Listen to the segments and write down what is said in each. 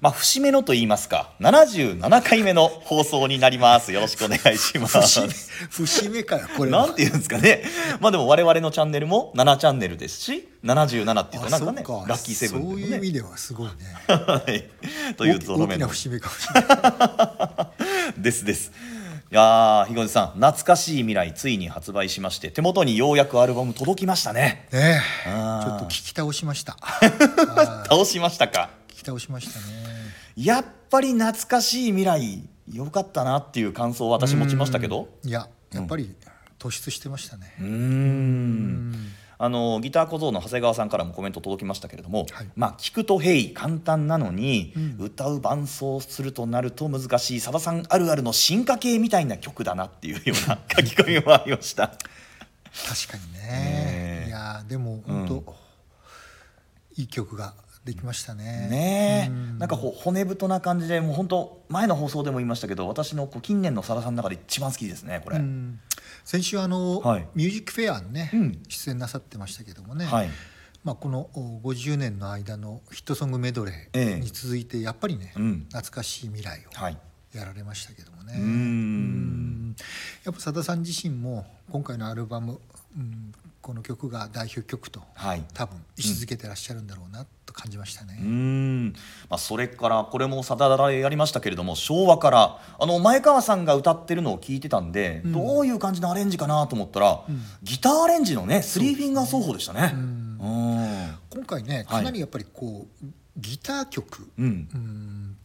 まあ節目のと言いますか77回目の放送になりますよろしくお願いします節目節目かよこれはなんて言うんですかね。まあでも我々のチャンネルも7チャンネルですし、77っていうとなんかね、あそっラッキーセブンそう。いう意味ではすごいねはい。というゾロ大きな節目かもしれない ですです。いやー、ひごじさん、懐かしい未来ついに発売しまして、手元にようやくアルバム届きましたね。ねちょっと聞き倒しました 倒しましたか。聞き倒しましたねやっぱり懐かしい未来、よかったなっていう感想を私持ちましたけど？いややっぱり突出してましたね。うーん。あのギター小僧の長谷川さんからもコメント届きましたけれども、はい。まあ聞くと「へい」簡単なのに、うん。歌う伴奏するとなると難しいさださんあるあるの進化系みたいな曲だなっていうような書き込みもありました。確かにね。え。ねいやでも本当、うん。いい曲ができましたね。ねん。なんかこう骨太な感じでもう本当前の放送でも言いましたけど私のこう近年のさださんの中で一番好きですねこれ。うん。先週あの、はい。ミュージックフェアにね、うん。出演なさってましたけどもね、はい。まあ、このお50年の間のヒットソングメドレええ。ーに続いてやっぱりね、うん。懐かしい未来をはい。やられましたけどもね、うーん。うん。やっぱさださん自身も今回のアルバム、うん、この曲が代表曲とはい。多分位置づけてらっしゃるんだろうなと感じましたね。うーん、まあ、それからこれもさだだらやりましたけれども昭和からあの前川さんが歌ってるのを聞いてたんで、うん。どういう感じのアレンジかなと思ったら、うん。ギターアレンジのねスリーフィンガー奏法でしたね。ううん。ん今回ねかなりやっぱりこう、ギター曲、うん。うん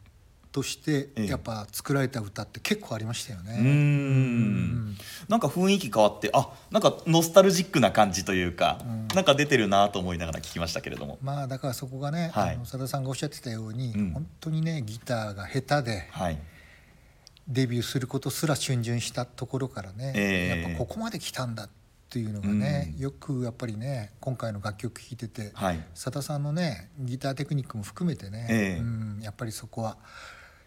としてええ。やっぱ作られた歌って結構ありましたよね。うーん。なんか雰囲気変わってあなんかノスタルジックな感じというか、うん。なんか出てるなと思いながら聞きましたけれども。まあだからそこがね、はい。あの佐田さんがおっしゃってたように、うん。本当にねギターが下手ではい。デビューすることすら逡巡したところからね、ええ。やっぱここまで来たんだっていうのがね、よくやっぱりね今回の楽曲聴いてて、はい。佐田さんのねギターテクニックも含めてね、ええ。うん、やっぱりそこは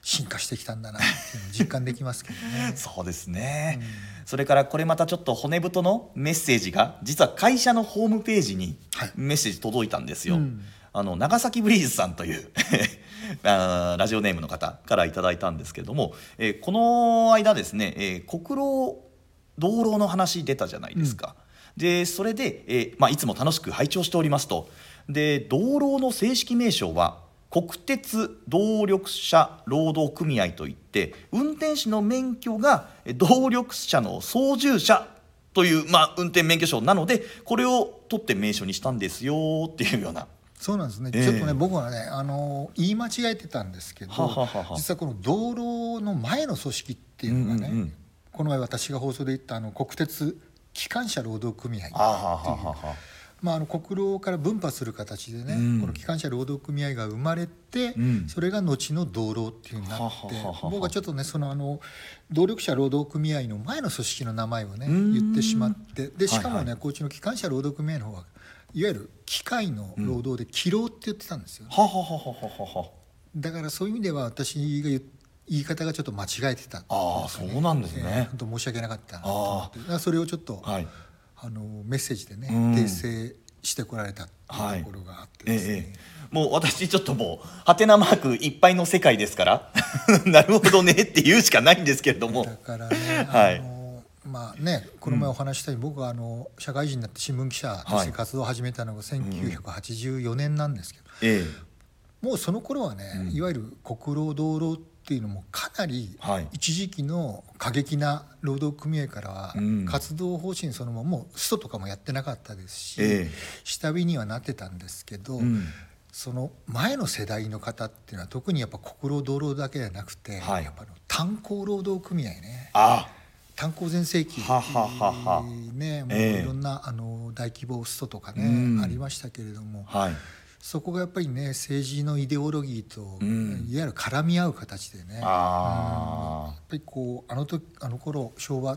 進化してきたんだなっていうのを実感できますけどね。そうですね、それからこれまたちょっと骨太のメッセージが実は会社のホームページにはい。メッセージ届いたんですよ、うん。あの長崎ブリーズさんという あーラジオネームの方からいただいたんですけれども、えーこの間ですね、えー国道道路の話出たじゃないですか、でそれで、えーまあ、いつも楽しく拝聴しておりますと。で道路の正式名称は国鉄動力車労働組合といって運転士の免許がえ動力車の操縦者という、まあ、運転免許証なのでこれを取って名称にしたんですよっていうような。そうなんですね、ええ。ちょっとね僕はねあの言い間違えてたんですけど実はこの道路の前の組織っていうのがね、うんうんうん。この前私が放送で言ったあの国鉄機関車労働組合っていう。はははまあ、あの国道から分派する形でね、うん。この機関車労働組合が生まれて、うん。それが後の道路っていうになって僕はちょっとねそのあの動力車労働組合の前の組織の名前をねうん。言ってしまってでしかもね、はいはいこっちの機関車労働組合の方はいわゆる機械の労働で機労って言ってたんですよ、ははははははは。だからそういう意味では私が言言い方がちょっと間違えてたああそうなんですね。えー本当申し訳なかったなと思って。それをちょっと、はいあのメッセージでね、うん。訂正してこられたってはいいうところがあってええですね、ええもう私ちょっともうハテナマークいっぱいの世界ですから。なるほどねって言うしかないんですけれども。だからね、はい。まあねこの前お話ししたように、僕はあの社会人になって新聞記者として活動を始めたのが1984年なんですけど、えもうその頃はね、いわゆる国労道路っていうのもかなりはい。一時期の過激な労働組合からはうん。活動方針そのままもうストとかもやってなかったですし、ええ。下火にはなってたんですけど、うん。その前の世代の方っていうのは特にやっぱ国労道路だけじゃなくて、はい。やっぱ炭鉱労働組合ね。あ。炭鉱全盛期ねもうええ。いろんなあの大規模ストとかね、うん。ありましたけれどもはいそこがやっぱりね政治のイデオロギーと、ん。いわゆる絡み合う形でね。あやっぱりこうあの時あの頃昭和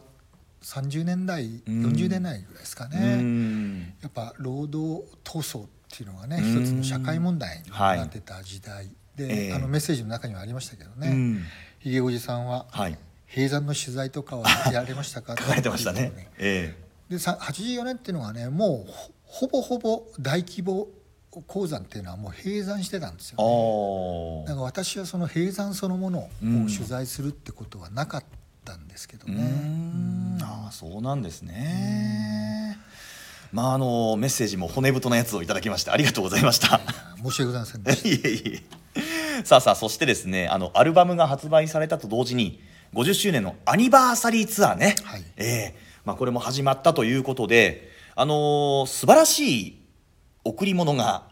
30年代ん。40年代ぐらいですかあ、ね、うん。やっぱ労働闘争っていうのがねうん。一つの社会問題にはいなってた時代で、ええあのメッセージの中にはありましたけどね、うん。ひげおじさんははい。閉山の取材とかはやられましたか？書かれてましたね。えでさ84年っていうのがねもうほほぼほぼ大規模鉱山っていうのはもう閉山してたんですよ、ね、ああだから私はその閉山そのものを取材するってことはなかったんですけどうーね、んああそうなんですね。まああのメッセージも骨太なやつをいただきましてありがとうございました。申し訳ございませんでしいえいえ。さあさあそしてですねあのアルバムが発売されたと同時に50周年のアニバーサリーツアーね、はいええまあ、これも始まったということで、あのー素晴らしい贈り物が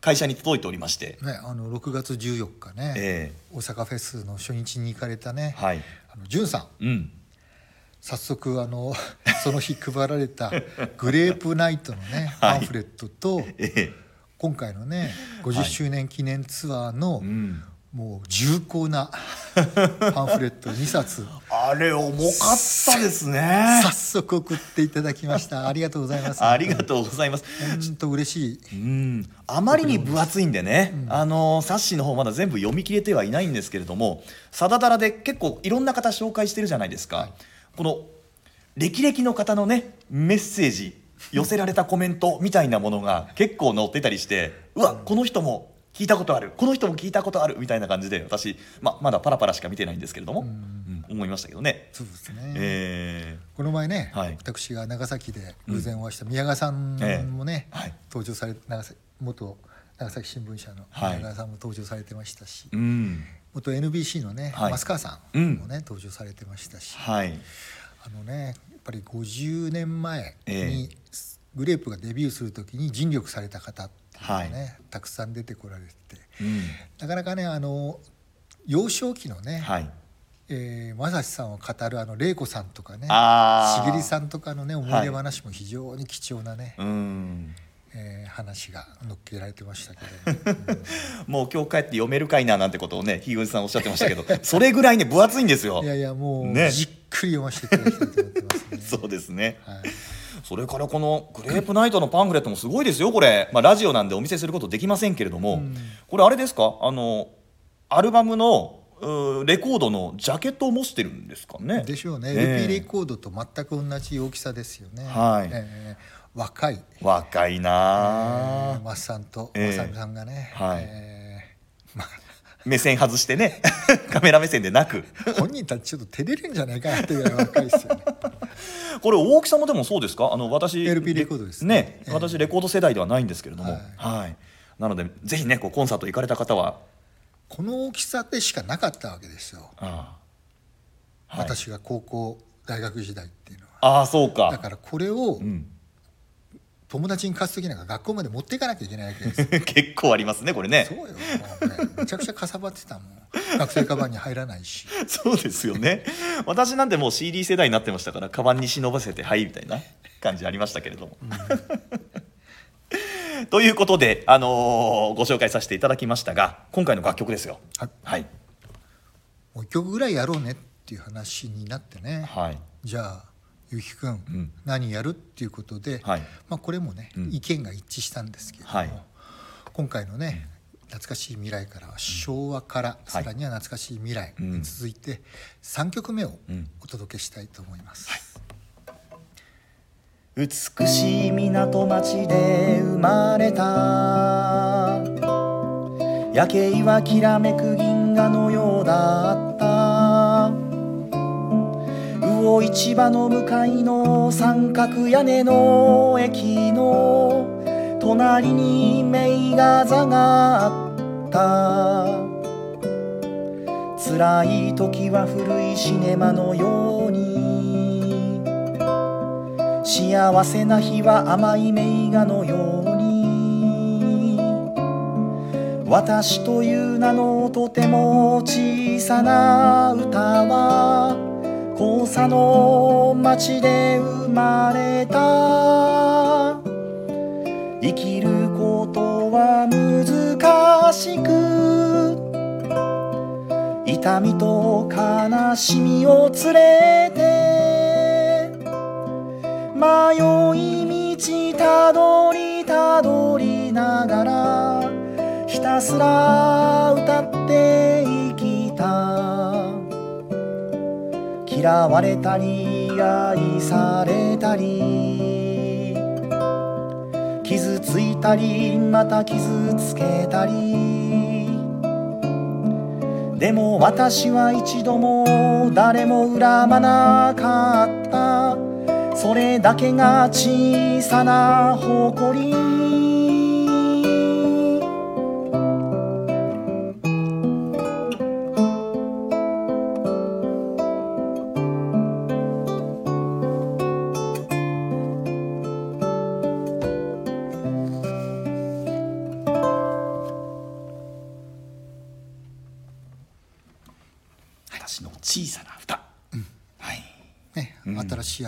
会社に届いておりまして、た、ね、あの6月14日ね、え大阪フェスの初日に行かれたね、えはい。あの潤さん。うん、早速あの その日配られたグレープナイトのね はい。パンフレットと、ええ。今回のね50周年記念ツアーの、うん、もう重厚な パンフレット2冊。あれ重かったですね。早速送っていただきました。ありがとうございます。ありがとうございます。本当嬉しい。うん、あまりに分厚いんでね、あの冊子の方まだ全部読み切れてはいないんですけれどもさだだらで結構いろんな方紹介してるじゃないですか、この歴々の方のねメッセージ寄せられたコメントみたいなものが結構載ってたりしてうわこの人も聞いたことある。この人も聞いたことあるみたいな感じで私、ままだパラパラしか見てないんですけれども、うん。思いましたけどね。そうですね、えこの前ね、はい。私が長崎で偶然お会いした宮川さんもね、ええはい。登場され長崎元長崎新聞社のはい。宮川さんも登場されてましたし、ーうん。元 NBC のね、はい。増川さんうん。もね、登場されてましたしはい。あのねやっぱり50年前えにグレープがデビューする時に尽力された方ってがね、はたくさん出てこられて。うん。なかなかねあの幼少期のね、はい。えー、正志さんを語るあの玲子さんとかねしげりさんとかのね思い出話も非常に貴重なね、うん。えー話が載っけられてましたけど、もう今日帰って読めるかいななんてことをねひぐさんおっしゃってましたけどそれぐらいね分厚いんですよ。いやいやもう、ね。じっくり読ませていただきたいと思ってますね。そうですね。はいそれからこのグレープナイトのパンフレットもすごいですよこれ、まあ、ラジオなんでお見せすることできませんけれども、うん。これあれですか？あのアルバムのレコードのジャケットを模してるんですかね？でしょうね、ええ。LP レコードと全く同じ大きさですよね。はい。えー若い、若いなえあー、マッさんとええ。まさんがね、はい。えーまあ、目線外してね。カメラ目線でなく。本人たちちょっと照れるんじゃないかなっていうぐらい若いですよね。これ大きさもでもそうですか？あの私 LP レコードですね。ね。ええ。私レコード世代ではないんですけれども。はい。はい、なのでぜひねこうコンサート行かれた方は。この大きさでしかなかったわけですよ、ああ、はい、私が高校大学時代っていうのは。ああそうか。だからこれをうん、友達に貸す時なんか学校まで持っていかなきゃいけないわけですよ。結構ありますねこれね。そうよ、ね、めちゃくちゃかさばってたもん。学生カバンに入らないし。そうですよね。私なんてもう CD 世代になってましたからカバンに忍ばせてはいみたいな感じありましたけれども、ということで、あのーご紹介させていただきましたが今回の楽曲ですよ。はい。はい。もう一曲ぐらいやろうねっていう話になってね、はい。じゃあゆうきくん、ん。何やる？っていうことで、はい。まあ、これもね、うん。意見が一致したんですけれども、はい。今回のね懐かしい未来からは昭和から、さらには懐かしい未来に続いて3曲目をん。お届けしたいと思います。美しい港町で生まれた夜景はきらめく銀河のようだった魚市場の向かいの三角屋根の駅の隣に名画座があった。辛い時は古いシネマのように。幸せな日は甘い名画のように。私という名のとても小さな歌は交差の町で生まれた。生きることは難しく。痛みと悲しみを連れて。迷い道たどりたどりながらひたすら歌って生き嫌われたり愛されたり傷ついたりまた傷つけたり。でも私は一度も誰も恨まなかった。それだけが小さな誇り。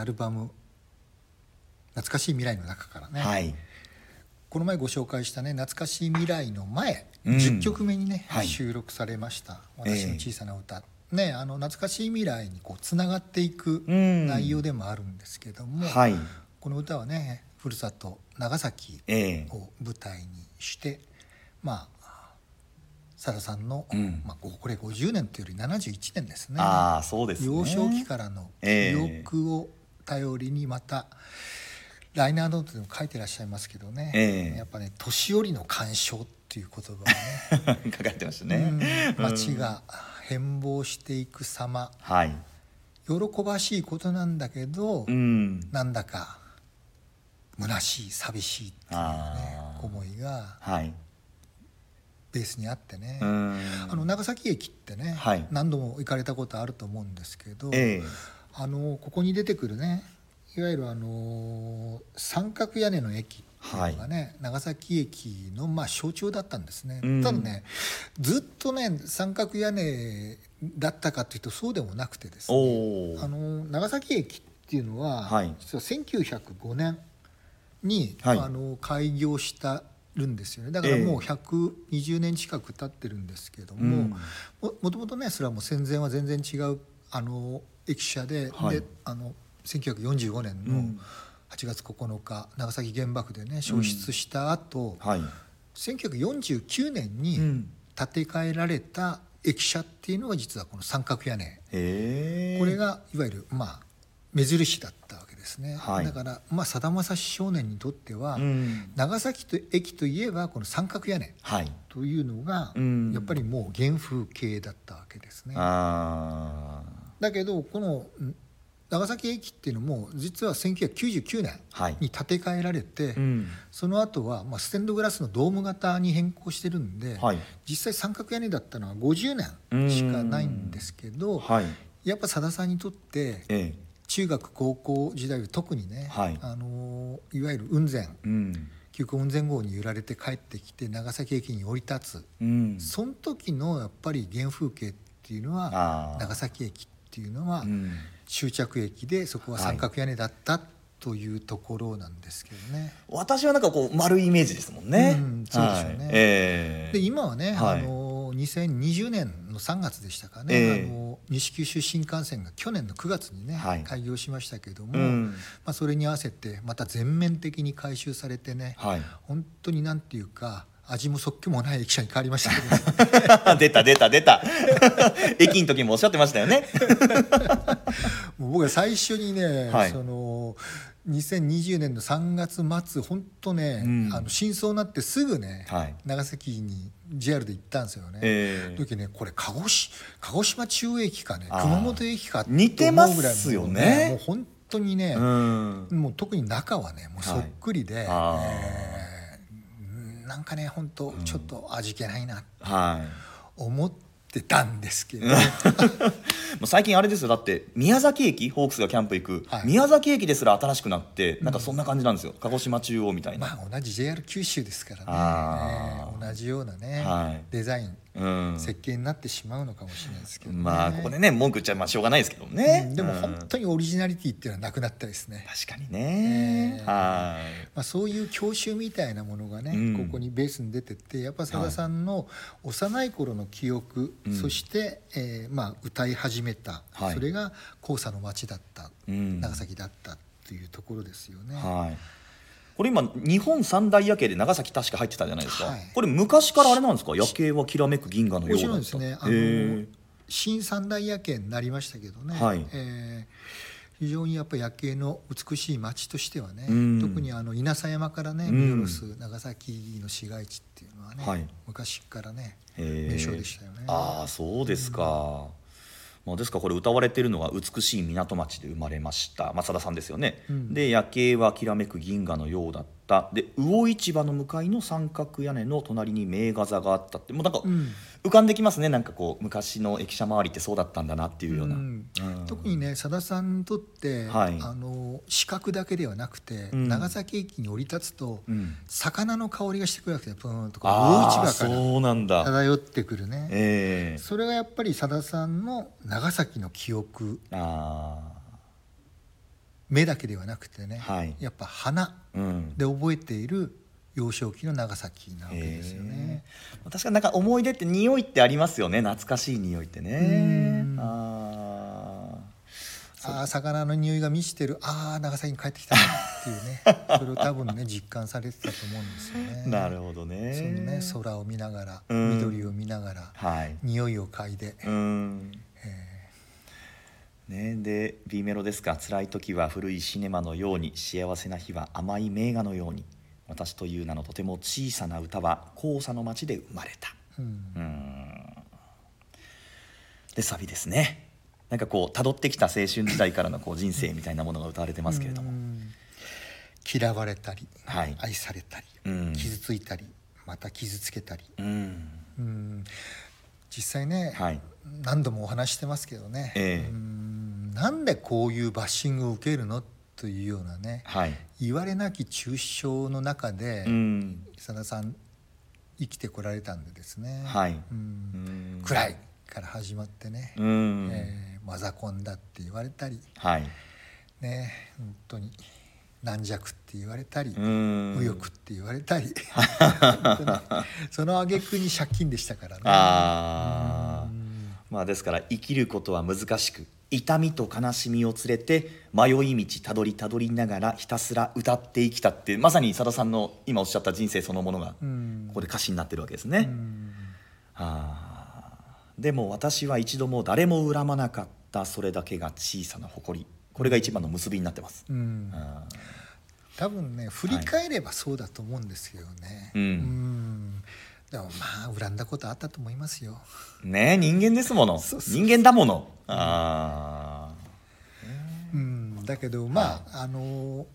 アルバム「懐かしい未来」の中からね、はい、この前ご紹介したね「懐かしい未来」の前、うん。10曲目にね、はい。収録されました「私の小さな歌」ねあの懐かしい未来にこうつながっていくうん。内容でもあるんですけども、はい、この歌はねふるさと長崎ええ。を舞台にしてまあさださんの、うん。まあ、これ50年というより71年ですね。ああそうですね。幼少期からのえ記え憶を頼りにまた、ライナーノートでも書いてらっしゃいますけどね、ええ。やっぱね年寄りの干渉っていう言葉をね。書 かれてましたうね、ん。街が変貌していく様。はい、喜ばしいことなんだけど、うん、なんだか虚しい寂しいっていうね思いがはい、ベースにあってね、うん、あの長崎駅ってね、はい。何度も行かれたことあると思うんですけど、ええあのここに出てくるねいわゆるあの三角屋根の駅っていうのがね、長崎駅のまあ象徴だったんですね、うん。ただねずっとね三角屋根だったかというとそうでもなくてですねあの長崎駅っていうのは、はい。実は1905年に、はい。あの開業したるんですよね。だからもう120年近く経ってるんですけども、うん。ももともとねそれはもう戦前は全然違うあの駅舎で,、はい。であの1945年のうん。8月9日、長崎原爆でね焼失した後、はい、1949年にうん。建て替えられた駅舎っていうのが実はこの三角屋根。へえこれがいわゆるまあ目印だったわけですね、はい。だからまあさだまさし少年にとっては、うん。長崎と駅といえばこの三角屋根はい。というのがうん。やっぱりもう原風景だったわけですね。あだけどこのん長崎駅っていうのも実は1999年はい。に建て替えられて、ーうん。その後はまあステンドグラスのドーム型に変更してるんで、はい。実際三角屋根だったのは50年しかないんですけど、はい。やっぱさださんにとってええ。中学高校時代は特にね、はい。あのいわゆる雲仙うん。急行雲仙号に揺られて帰ってきて長崎駅に降り立つ、うん。その時のやっぱり原風景っていうのは長崎駅っていうのはうん。終着駅でそこは三角屋根だったというところなんですけどね。私はなんかこう丸いイメージですもんね、うんそうでしょうね。はい。ええ。で今はね、はい。あの2020年の3月でしたかね、ええ。あの西九州新幹線が去年の9月にね、はい。開業しましたけども、うん。まあ、それに合わせてまた全面的に改修されてね、はい。本当になんていうか味もそっけもない駅舎に変わりましたけど出た出た出た。駅の時もおっしゃってましたよね。もう僕は最初にね、はい。その2020年の3月末本当ね、うん。あの真相になってすぐね、はい。長崎に JR で行ったんですよね。ええ。時ねこれ鹿児島鹿児島中央駅かね熊本駅かと思似てまうぐらいすよもうね。もう本当にね、うん。もう特に中はねもうそっくりで、あー。えーなんかね本当ちょっと味気ないなはい。思ってたんですけど、もう最近あれですよ。だって宮崎駅ホークスがキャンプ行く、はい。宮崎駅ですら新しくなってなんかそんな感じなんですよ、鹿児島中央みたいな、まあ同じ JR 九州ですからね、同じようなね、はい。デザイン。うん設計になってしまうのかもしれないですけど、ね、まあここでね文句言っちゃまあしょうがないですけどね、うん。でもうん。本当にオリジナリティっていうのはなくなったですね、確かにね、えー。はい。まあ、そういう郷愁みたいなものがね、うん。ここにベースに出ててやっぱさださんの幼い頃の記憶、うん。そして、えーまあ、歌い始めた、はい。それが黄砂の町だった、うん。長崎だったというところですよね。はい。これ今日本三大夜景で長崎確か入ってたじゃないですか。はいこれ昔からあれなんですか？夜景はきらめく銀河のようだった。もちろんですねあの、新三大夜景になりましたけどね、はいえー非常にやっぱ夜景の美しい町としてはね、うん特にあの稲佐山からねうん見下ろす長崎の市街地っていうのはね、はい昔からね名称でしたよね。ああそうですか。まあですからこれ歌われてるのは美しい港町で生まれました。松田さんですよね。うん。で夜景はきらめく銀河のようだった。で魚市場の向かいの三角屋根の隣に名画座があったって。もうなんかうん。浮かんできますね。なんかこう昔の駅舎周りってそうだったんだなっていうような。うん。うん。特にねさださんにとって、はい。あの視覚だけではなくて、うん。長崎駅に降り立つと、うん。魚の香りがしてくるわけでプーンとこう魚市ああ場から。そうなんだ。漂ってくるね。ええ。それがやっぱりさださんの長崎の記憶。あ目だけではなくてね、はい。やっぱ花あうん。で覚えている幼少期の長崎なわけですよね。確かになんか思い出って匂いってありますよね。懐かしい匂いってね。うん。あああ魚の匂いが満ちてる。ああ長崎に帰ってきたな。っていうね。それを多分ね実感されてたと思うんですよね。あなるほどね。そのね空を見ながらうん。緑を見ながらはい。匂いを嗅いで、うね。で B メロですか。辛い時は古いシネマのように幸せな日は甘い名画のように私という名のとても小さな歌は黄砂の町で生まれた。ーうん。うん。でサビですね。なんかこう辿ってきた青春時代からのこう人生みたいなものが歌われてますけれども、うん嫌われたり、はい。愛されたり、うん。傷ついたりまた傷つけたり、うん。うん。実際ね、はい。何度もお話ししてますけどね、ええ。うんなんでこういうバッシングを受けるの？というようなねはい。言われなき中傷の中でうん。久田さん生きてこられたんでですね、はい。うん。うん。暗いから始まってね、うん、えーマザコンだって言われたり。はい。ね本当に軟弱って言われたり、うん。無欲って言われたり。本当にその挙句に借金でしたからね。あまあですから生きることは難しく痛みと悲しみを連れて迷い道たどりたどりながらひたすら歌って生きたってまさにさださんの今おっしゃった人生そのものがうん。ここで歌詞になってるわけですね。でも私は一度も誰も恨まなかったそれだけが小さな誇り。これが一番の結びになってます。多分ね振り返ればそうだと思うんですよね。うん。うんでもまあ恨んだことあったと思いますよ。ーねえ人間ですもの。人間だもの。あうん、だけどまあ、あの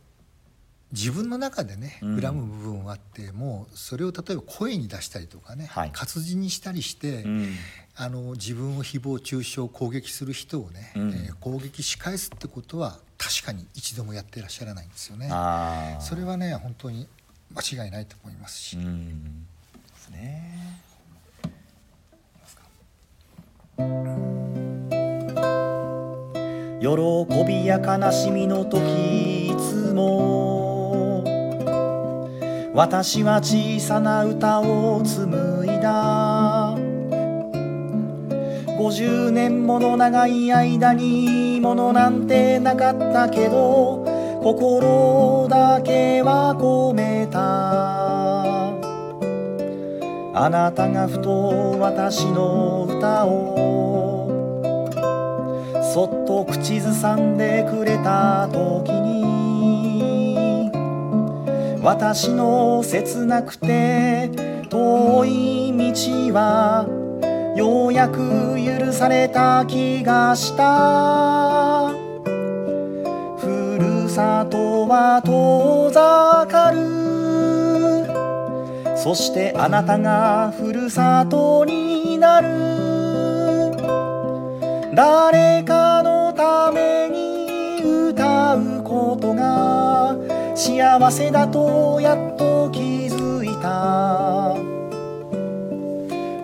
自分の中でねうん。恨む部分はあって、もうそれを例えば声に出したりとかね、はい。活字にしたりして、ーうん。あの自分を誹謗中傷攻撃する人をね、うん。えー攻撃し返すってことは確かに一度もやってらっしゃらないんですよね。それはね本当に間違いないと思いますし、うんですね。喜びや悲しみの時いつも私は小さな歌を紡いだ50年もの長い間にものなんてなかったけど心だけは込めたあなたがふと私の歌をそっと口ずさんでくれた時に私の切なくて遠い道はようやく許された気がした。ふるさとは遠ざかる。そしてあなたがふるさとになる。誰かのために歌うことが幸せだとやっと気づいた。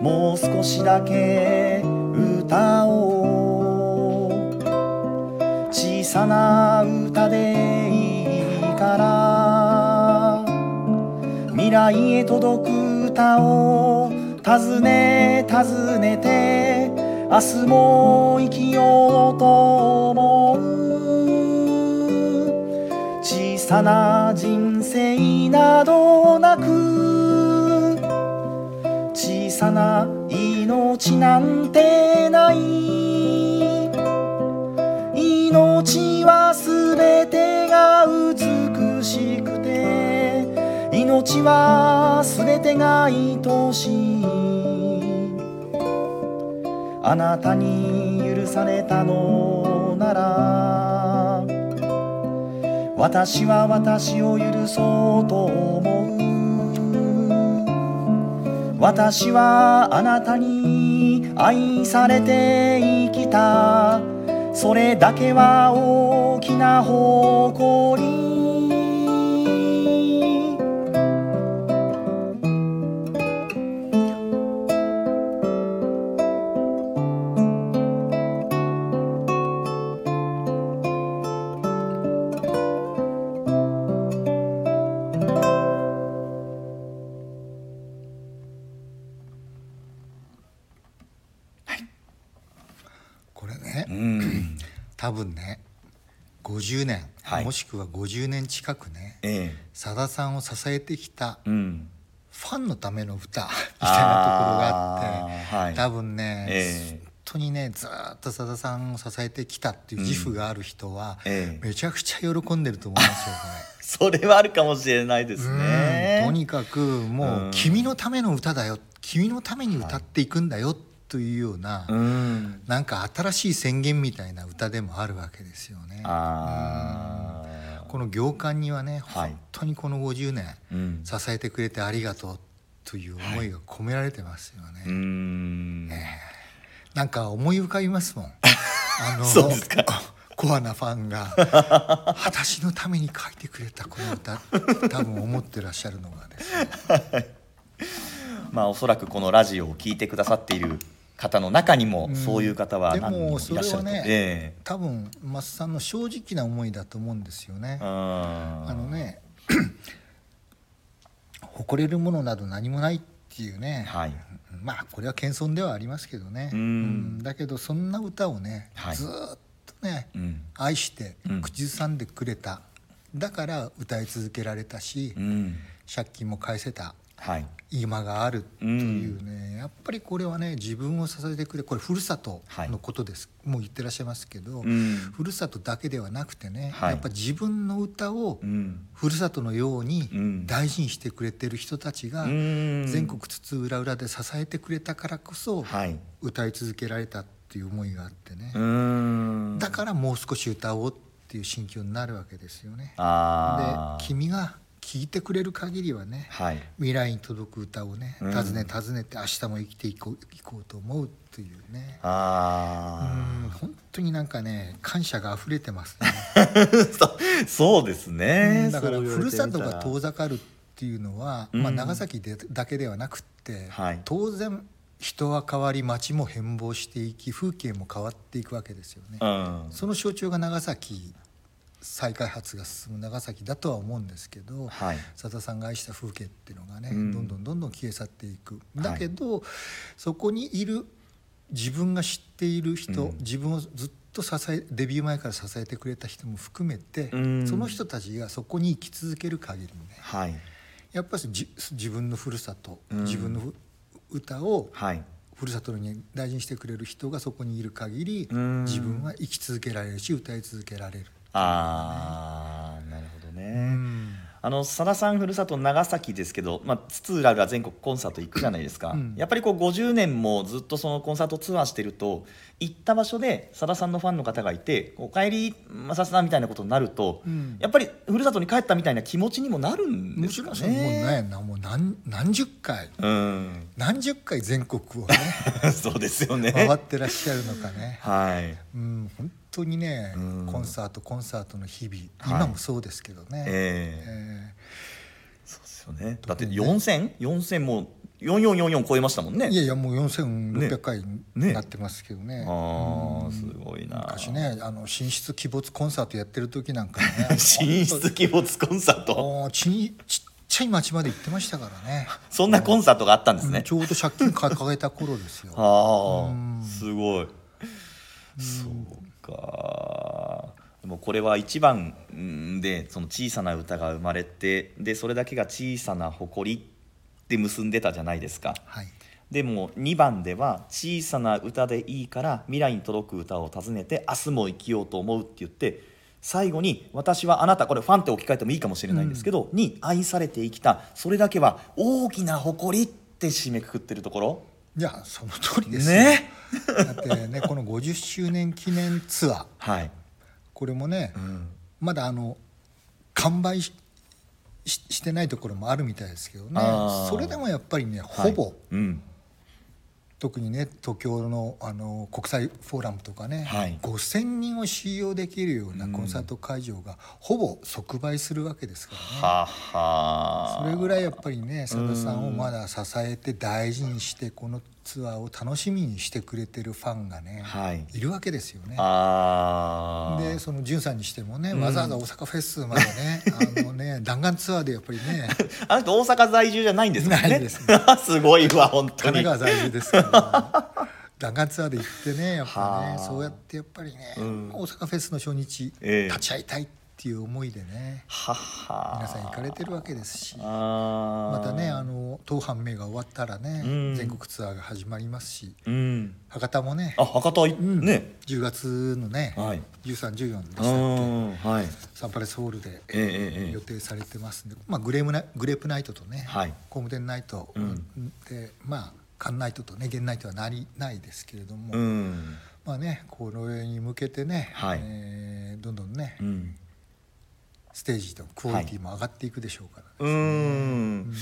もう少しだけ歌おう。小さな歌で来へ届く歌を尋ね尋ねて明日も生きようと思う。小さな人生などなく小さな命なんてない。命はすべてが愛しいあなたに許されたのなら私は私を許そうと思う私はあなたに愛されて生きた。それだけは大きな誇りね。うん。多分ね50年、はい。もしくは50年近くねえさださんを支えてきたえうん。ファンのための歌みたいなところがあってはい。多分ね、ええ。本当にねずーっとさださんを支えてきたっていう自負がある人は、ええ。めちゃくちゃ喜んでると思いますよ それはあるかもしれないです。ね。うん。とにかくもうん。う君のための歌だよ。君のために歌っていくんだよというような、うん。なんか新しい宣言みたいな歌でもあるわけですよね。あー。この行間にはね、はい。本当にこの50年うん。支えてくれてありがとうという思いが込められてますよね。うん。なんか思い浮かびますもん。あのコアなファンが 私のために書いてくれたこの歌多分思ってらっしゃるのがですね。まあおそらくこのラジオを聞いてくださっている方の中にもうん。そういう方はで何人ももいらっしゃると、それはね、え多分増さんの正直な思いだと思うんですよね。えああのね 誇れるものなど何もないっていうね、はい。まあこれは謙遜ではありますけどね、うん。だけどそんな歌をね、はい。ずーっとね、うん。愛してうん。口ずさんでくれた、だから歌い続けられたし、うん。借金も返せた。はい今があるというね、やっぱりこれはね自分を支えてくれこれふるさとのことです、もう言ってらっしゃいますけど、うん。ふるさとだけではなくてね、はい。やっぱ自分の歌をうん。ふるさとのようにうん。大事にしてくれてる人たちがうん。全国津々浦々で支えてくれたからこそはい。歌い続けられたっていう思いがあってね、うん。だからもう少し歌おうっていう心境になるわけですよね。で君が聴いてくれる限りはねはい。未来に届く歌をねうん。訪ね訪ねて明日も生きていこういこうと思うというね。うあん本当になんかね感謝が溢れてますね。ー そそうですね。だからふるさとが遠ざかるっていうのは、うん。まあ、長崎でだけではなくって、はい。当然人は変わり街も変貌していき風景も変わっていくわけですよね。うん。その象徴が長崎再開発が進む長崎だとは思うんですけど、はい。さださんが愛した風景っていうのがね、うん。どんどんどんどん消え去っていく。だけど、そこにいる自分が知っている人、うん。自分をずっと支えデビュー前から支えてくれた人も含めて、うん。その人たちがそこに生き続ける限りねはい。やっぱりじ自分のふるさと、うん。自分のふ歌をはい。ふるさとに大事にしてくれる人がそこにいる限り、うん。自分は生き続けられるし歌い続けられる。ああなるほどね、うん。あのさださんふるさと長崎ですけど、まあ、津々浦々全国コンサート行くじゃないですか、うん。やっぱりこう50年もずっとそのコンサートツアーしてると行った場所でさださんのファンの方がいて「おかえりさださん」みたいなことになると、うん。やっぱりふるさとに帰ったみたいな気持ちにもなるんですかもちろんそれもうね。もう何何十回。うん、何十回全国をね そうですよね。回ってらっしゃるのかね。はい、うん本当にね、うん。コンサートコンサートの日々、はい。今もそうですけどね。ええ。えそうですよね。だって四千？四千も4444超えましたもんね。いやいやもう4600回にね。なってますけどね。ああすごいな。昔ねあの進出鬼没コンサートやってる時なんかね。進出鬼没コンサート？ちに。ちっちゃい町まで行ってましたからね。そんなコンサートがあったんですね、ちょうど借金 抱えた頃ですよ。ああすごい。そうか。でもこれは一番んでその小さな歌が生まれてでそれだけが小さな誇りって結んでたじゃないですか。はい。でも2番では「小さな歌でいいから未来に届く歌を訪ねて明日も生きようと思う」って言って最後に「私はあなた」これファンって置き換えてもいいかもしれないんですけど、に愛されて生きたそれだけは大きな誇りって締めくくってるところ。いやその通りですよ。ねだってねこの50周年記念ツアー。はい、これもね、うん。まだあの完売しししてないところもあるみたいですけどね。それでもやっぱりねはい。ほぼ、うん。特にね東京のあの国際フォーラムとかね、はい。5,000人を収容できるようなコンサート会場がほぼ即売するわけですからね。ははそれぐらいやっぱりねさださんをまだ支えて大事にしてこのツアーを楽しみにしてくれてるファンがね、はい。いるわけですよね。でその潤さんにしてもね、わざわざ大阪フェスまでねあのね 弾丸ツアーでやっぱりね。あの人大阪在住じゃないんですもんね。ないです。ね すごいわ本当に。神奈川在住ですから、弾丸ツアーで行ってねやっぱはあ。ねそうやってやっぱりね、うん。大阪フェスの初日、ええ。立ち会いたいっていう思いでね皆さん行かれてるわけですしまたねあの当判明が終わったらね、うん。全国ツアーが始まりますしうん。博多もねあ博多い、うんね。10月のね、はい。1314でしたっうけんはい。サンパレスホールで、ええええええ。予定されてますんで、まあ、グレーグレープナイトとね、はい。工務店ナイト、うん。でまあカンナイトとねゲンナイトはなりないですけれども、うん。まあねこれに向けてね、はい。えーどんどんね、うんステージとクオリティも上がっていくでしょうから、うん。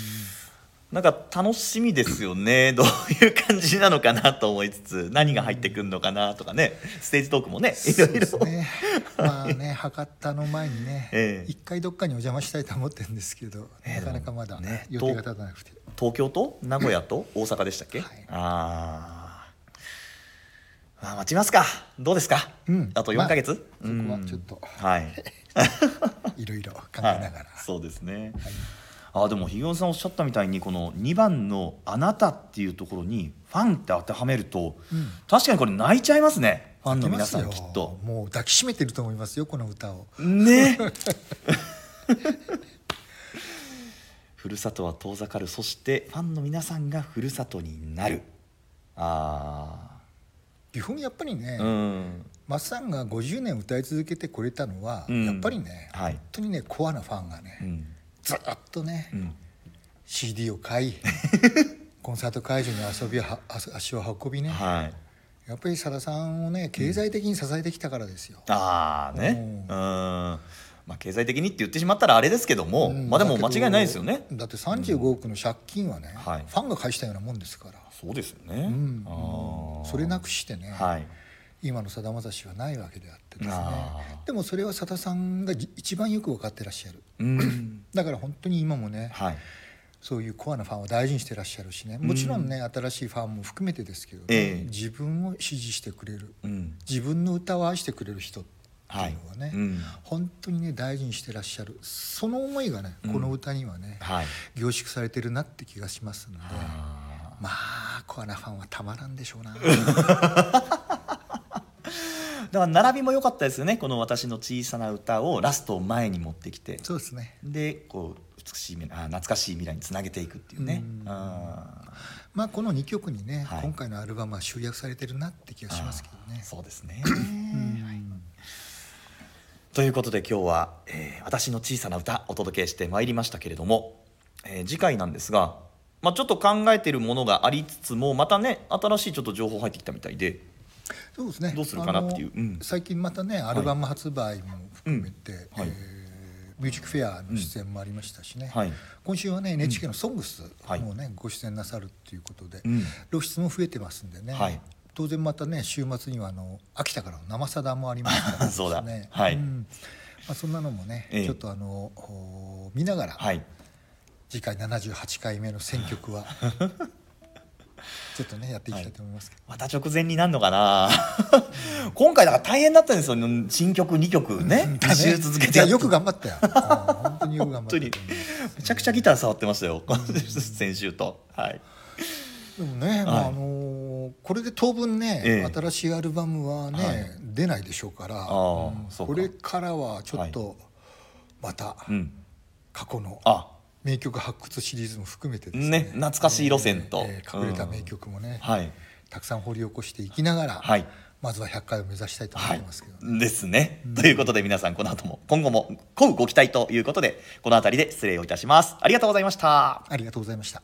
なんか楽しみですよね。どういう感じなのかなと思いつつ何が入ってくるのかなとかね。ステージトークもねいろいろ。ねまあね 博多の前にね、ええ。一回どっかにお邪魔したいと思ってるんですけど、ええなかなかまだね予定が立たなくて、東京と名古屋と大阪でしたっけ、はい。あーまあ待ちますか。どうですか、うん。あと4か月、まあそこはちょっと。はい。いろいろ考えながら、はい、そうですね、あでもひげおさんおっしゃったみたいにこの2番の「あなた」っていうところにファンって当てはめると、うん。確かにこれ泣いちゃいますね。ファンの皆さん泣きっと。もう抱きしめてると思いますよこの歌を。ね。ふるさとは遠ざかる。そしてファンの皆さんがふるさとになる。あ基本やっぱりね、あうん。松さんが50年歌い続けてこれたのは、うん。やっぱりね、はい。本当にねコアなファンがね、うん。ずっとね、うん。CD を買い コンサート会場に遊びは足足を運びね、はい。やっぱりさださんをね経済的に支えてきたからですよ。ああね。ううんんまあ経済的にって言ってしまったらあれですけども、うん。まあでも間違いないですよね。だって35億の借金はね、はい。ファンが返したようなもんですから、そうですよね、うん。それなくしてね、はい。今のさだまさしはないわけであってですね。でもそれはさださんがじ一番よく分かってらっしゃる。うん。だから本当に今もねはい。そういうコアなファンを大事にしてらっしゃるしね。もちろんね、新しいファンも含めてですけどね、ええ。自分を支持してくれる。うん。自分の歌を愛してくれる人っていうのはね、うん。本当にね大事にしてらっしゃる。その思いがねこの歌にはね、はい。凝縮されてるなって気がしますのであまあコアなファンはたまらんでしょうな。だから並びも良かったですよねこの「私の小さな歌」をラストを前に持ってきて。そうですね。でこう美しい未来あ懐かしい未来につなげていくっていうね。まあこの2曲にね、はい。今回のアルバムは集約されてるなって気がーしますけどね。そうですね。うんということで今日は、えー私の小さな歌」お届けしてまいりましたけれども、えー次回なんですが、まあ、ちょっと考えてるものがありつつもまたね新しいちょっと情報入ってきたみたいでそうですね。どうするかなっていう。うん。最近またねアルバム発売も含めて、うん。はい。えーミュージックフェアの出演もありましたしね、はい。今週はね NHK の「ソングスはい。もね、ご出演なさるっていうことで、うん。露出も増えてますんでね、はい当然またね週末にはあの秋田からの生さだもありますから そうだ。ね。はい。ん。まあ、そんなのもね、ええ。ちょっとあのお見ながら、はい。次回78回目の選曲は ちょっとねやっていきたいと思いますけど、また直前になるのかな。今回だから大変だったんですよ。新曲2曲ね。2週続けてやよく頑張ったよ。本当によく頑張った。めちゃくちゃギター触ってましたよ。先週と。はい。でもね、まああのこれで当分ね、ええ、新しいアルバムはね、はい、出ないでしょうから、うん、これからはちょっとまた過去の名曲発掘シリーズも含めてですね、ね、懐かしい路線と、えー、隠れた名曲もね、うん。はい、たくさん掘り起こしていきながら、はい、まずは100回を目指したいと思ってますけど、ね。はい、ですね、うん、ということで皆さんこの後も今後もご期待ということでこの辺りで失礼をいたします。ありがとうございました。ありがとうございました